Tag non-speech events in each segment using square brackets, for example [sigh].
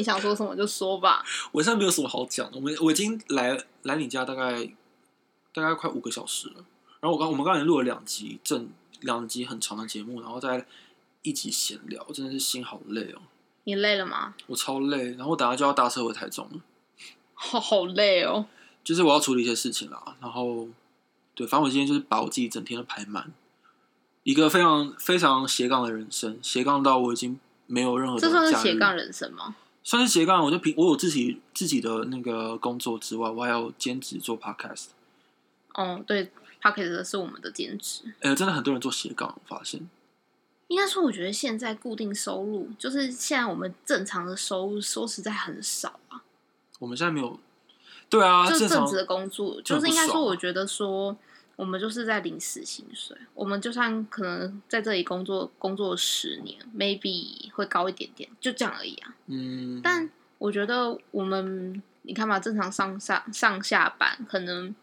你想说什么就说吧。我现在没有什么好讲的。我们我已经来来你家大概大概快五个小时了。然后我刚我们刚才录了两集正两集很长的节目，然后再一集闲聊，真的是心好累哦。你累了吗？我超累，然后我等下就要搭车回台中了。好好累哦。就是我要处理一些事情啦，然后对，反正我今天就是把我自己整天都排满，一个非常非常斜杠的人生，斜杠到我已经没有任何的这算是斜杠人生吗？算是斜杠，我就平我有自己自己的那个工作之外，我还要兼职做 podcast。哦，对 p o c k e t 是我们的兼职。呃，真的很多人做斜杠，我发现。应该说，我觉得现在固定收入，就是现在我们正常的收入，说实在很少啊。我们现在没有，对啊，就正职的工作，就是应该说，我觉得说，我们就是在领死薪水。我们就算可能在这里工作工作十年，maybe 会高一点点，就这样而已啊。嗯，但我觉得我们，你看嘛，正常上上上下班可能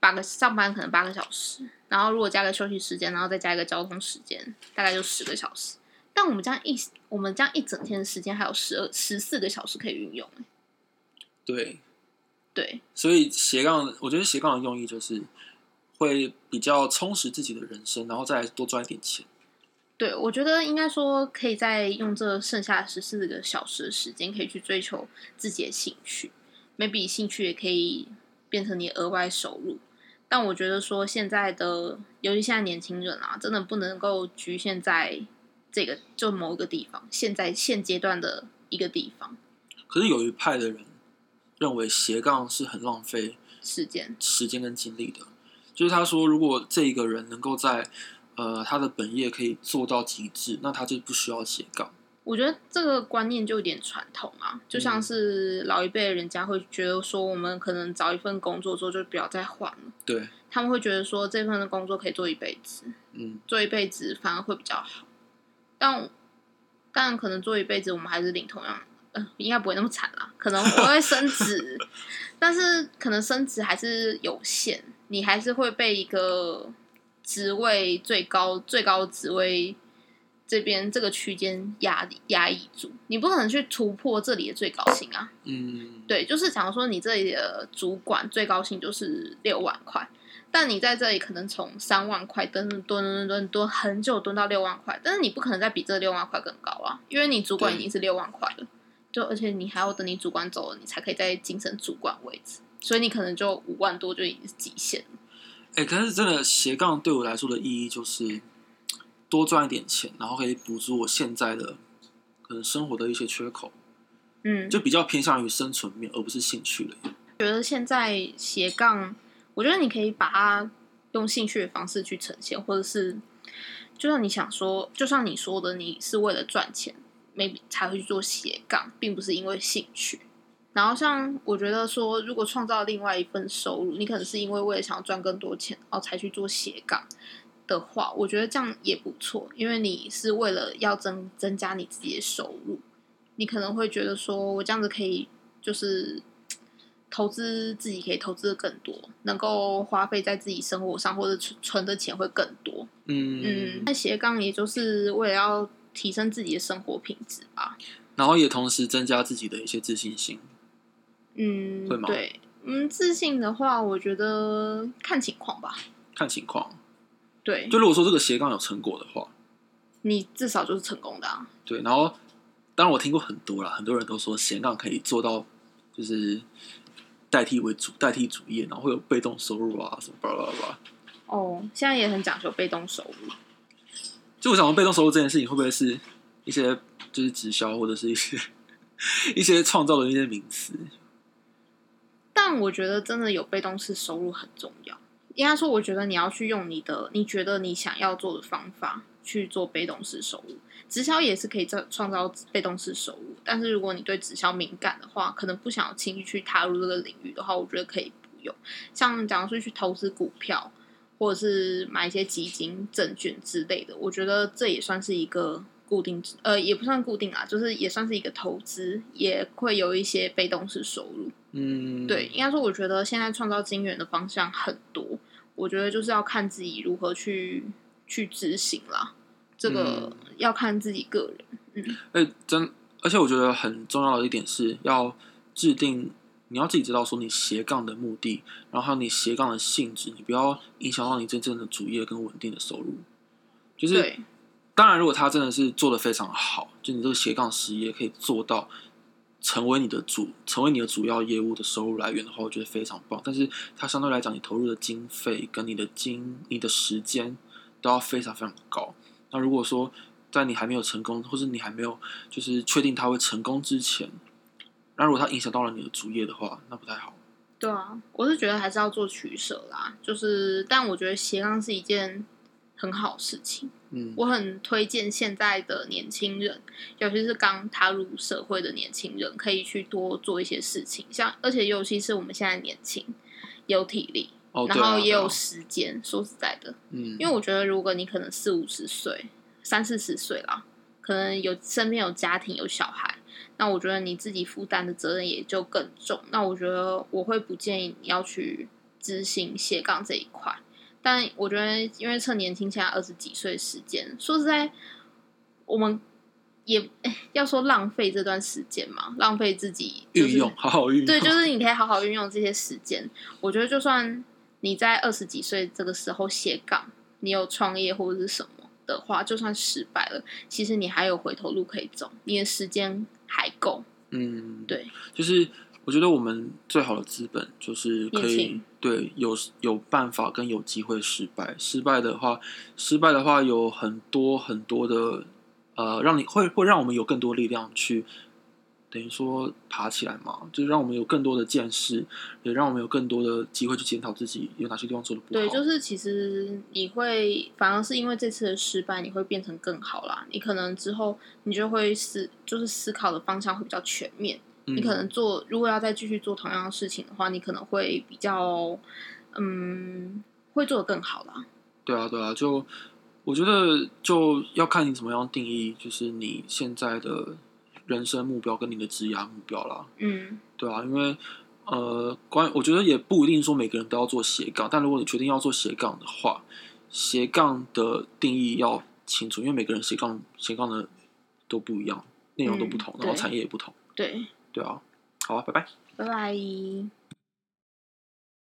八个上班可能八个小时，然后如果加个休息时间，然后再加一个交通时间，大概就十个小时。但我们这样一我们这样一整天的时间还有十二十四个小时可以运用、欸对，对，所以斜杠，我觉得斜杠的用意就是会比较充实自己的人生，然后再多赚一点钱。对，我觉得应该说可以再用这剩下十四个小时的时间，可以去追求自己的兴趣，maybe 兴趣也可以变成你额外收入。但我觉得说现在的，尤其现在年轻人啊，真的不能够局限在这个就某一个地方，现在现阶段的一个地方可是有一派的人认为斜杠是很浪费时间。时间跟精力的，就是他说，如果这一个人能够在呃他的本业可以做到极致，那他就不需要斜杠。我觉得这个观念就有点传统啊，就像嗯是老一辈的人家会觉得说，我们可能找一份工作之后就不要再换了。对，他们会觉得说这份的工作可以做一辈子，嗯，做一辈子反而会比较好。但但可能做一辈子，我们还是领同样，呃，应该不会那么惨啦，可能我会升职，[laughs] 但是可能升职还是有限，你还是会被一个职位最高最高职位这边这个区间压压抑住，你不可能去突破这里的最高薪啊。嗯，对，就是假如说你这里的主管最高薪就是六万块，但你在这里可能从三万块蹲蹲蹲蹲蹲蹲很久蹲到六万块，但是你不可能再比这六万块更高啊，因为你主管已经是六万块了，就而且你还要等你主管走了，你才可以再晋升主管位置，所以你可能就五万多就已经是极限了。哎、可是真的斜杠对我来说的意义就是多赚一点钱，然后可以补足我现在的可能生活的一些缺口，嗯，就比较偏向于生存面，而不是兴趣了。觉得现在斜杠，我觉得你可以把它用兴趣的方式去呈现，或者是就像你想说，就像你说的，你是为了赚钱，maybe 才会去做斜杠，并不是因为兴趣。然后像我觉得说，如果创造另外一份收入，你可能是因为为了想要赚更多钱，然后才去做斜杠的话，我觉得这样也不错，因为你是为了要增增加你自己的收入，你可能会觉得说我这样子可以就是投资自己可以投资的更多，能够花费在自己生活上，或者存存的钱会更多。嗯嗯，那斜杠也就是为了要提升自己的生活品质吧。然后也同时增加自己的一些自信心。嗯会，吗对，嗯，自信的话，我觉得看情况吧。看情况，对，就如果说这个斜杠有成果的话，你至少就是成功的啊。对，然后当然我听过很多啦，很多人都说斜杠可以做到就是代替为主，代替主业，然后会有被动收入啊什么巴拉巴拉。哦，现在也很讲究被动收入。就我想说，被动收入这件事情会不会是一些就是直销或者是一些 [laughs] 一些创造的一些名词？但我觉得真的有被动式收入很重要。应该说，我觉得你要去用你的你觉得你想要做的方法去做被动式收入。直销也是可以造创造被动式收入，但是如果你对直销敏感的话，可能不想要轻易去踏入这个领域的话，我觉得可以不用。像假如说去投资股票，或者是买一些基金、证券之类的，我觉得这也算是一个固定，呃，也不算固定啊，就是也算是一个投资，也会有一些被动式收入。嗯，对，，应该说，我觉得现在创造金源的方向很多，我觉得就是要看自己如何去去执行啦。这个要看自己个人。嗯哎，真而且我觉得很重要的一点是要制定，你要自己知道说你斜杠的目的，然后还有你斜杠的性质，你不要影响到你真正的主业跟稳定的收入。就是对，当然，如果他真的是做的非常好，就你这个斜杠实业可以做到成为你的主，成为你的主要业务的收入来源的话，我觉得非常棒。但是它相对来讲，你投入的经费跟你的经、你的时间都要非常非常高。那如果说在你还没有成功，或是你还没有就是确定它会成功之前，那如果它影响到了你的主业的话，那不太好。对啊，我是觉得还是要做取舍啦。就是，但我觉得斜杠是一件很好的事情。嗯，我很推荐现在的年轻人，尤其是刚踏入社会的年轻人，可以去多做一些事情。像，而且尤其是我们现在年轻，有体力，然后也有时间。说实在的，嗯，因为我觉得，如果你可能四五十岁、三四十岁啦，可能有身边有家庭、有小孩，那我觉得你自己负担的责任也就更重。那我觉得我会不建议你要去执行斜杠这一块。但我觉得，因为趁年轻，现在二十几岁时间，说实在，我们也哎要说浪费这段时间嘛，浪费自己、就是、运用，好好运用。对，就是你可以好好运用这些时间。我觉得，就算你在二十几岁这个时候斜杠，你有创业或者是什么的话，就算失败了，其实你还有回头路可以走，你的时间还够。嗯，对，就是我觉得我们最好的资本就是可以对有有办法跟有机会失败。失败的话，失败的话有很多很多的呃，让你会会让我们有更多力量去等于说爬起来嘛，就是让我们有更多的见识，也让我们有更多的机会去检讨自己有哪些地方做的不好。对，就是其实你会反而是因为这次的失败，你会变成更好啦。你可能之后你就会思，就是思考的方向会比较全面。嗯你可能做，如果要再继续做同样的事情的话，你可能会比较，嗯，会做的更好啦。对啊，对啊，就我觉得就要看你怎么样定义，就是你现在的人生目标跟你的职业目标啦。嗯，对啊，因为呃，关我觉得也不一定说每个人都要做斜杠，但如果你决定要做斜杠的话，斜杠的定义要清楚，因为每个人斜杠斜杠的都不一样，内容都不同，嗯然后产业也不同。对，对啊，好啊，拜拜。拜拜。